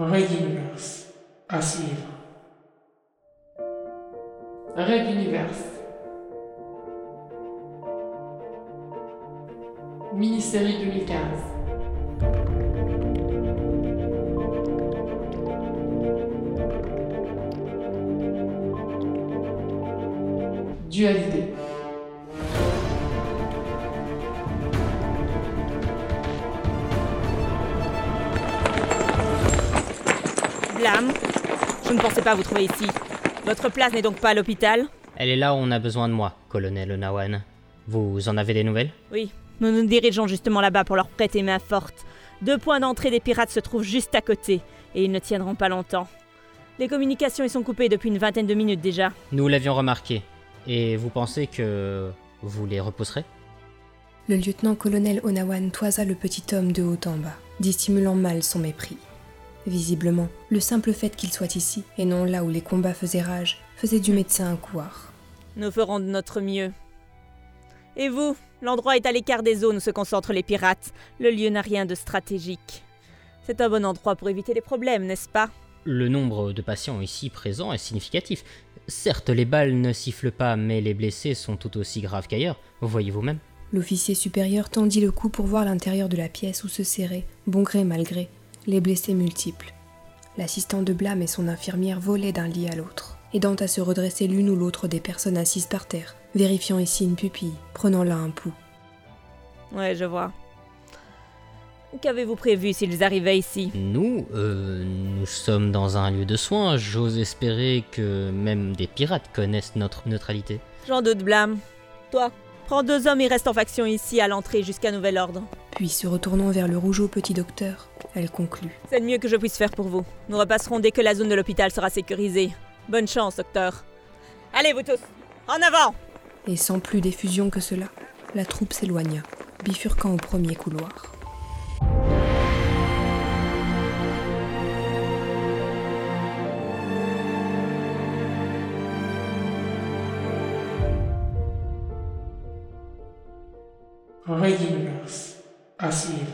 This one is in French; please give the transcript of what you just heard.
Red Universe. À suivre. Red Universe. Mini-série 2015. Dualité. Blâme, je ne pensais pas vous trouver ici. Votre place n'est donc pas à l'hôpital? Elle est là où on a besoin de moi, colonel Onawan. Vous en avez des nouvelles? Oui, nous nous dirigeons justement là-bas pour leur prêter main forte. Deux points d'entrée des pirates se trouvent juste à côté, et ils ne tiendront pas longtemps. Les communications y sont coupées depuis une vingtaine de minutes déjà. Nous l'avions remarqué. Et vous pensez que vous les repousserez? Le lieutenant-colonel Onawan toisa le petit homme de haut en bas, dissimulant mal son mépris. Visiblement, le simple fait qu'il soit ici, et non là où les combats faisaient rage, faisait du médecin un couard. Nous ferons de notre mieux. Et vous L'endroit est à l'écart des zones où se concentrent les pirates. Le lieu n'a rien de stratégique. C'est un bon endroit pour éviter les problèmes, n'est-ce pas? Le nombre de patients ici présents est significatif. Certes, les balles ne sifflent pas, mais les blessés sont tout aussi graves qu'ailleurs, voyez vous-même. L'officier supérieur tendit le cou pour voir l'intérieur de la pièce où se serraient, bon gré mal gré, les blessés multiples. L'assistant de Blâme et son infirmière volaient d'un lit à l'autre, aidant à se redresser l'une ou l'autre des personnes assises par terre, vérifiant ici une pupille, prenant là un pouls. Ouais, je vois. Qu'avez-vous prévu s'ils arrivaient ici? Nous, euh, nous sommes dans un lieu de soins. J'ose espérer que même des pirates connaissent notre neutralité. J'en doute, Blâme. Toi, prends deux hommes et reste en faction ici à l'entrée jusqu'à nouvel ordre. Puis, se retournant vers le rougeau petit docteur, elle conclut. C'est le mieux que je puisse faire pour vous. Nous repasserons dès que la zone de l'hôpital sera sécurisée. Bonne chance, docteur. Allez, vous tous, en avant Et sans plus d'effusion que cela, la troupe s'éloigna, bifurquant au premier couloir. así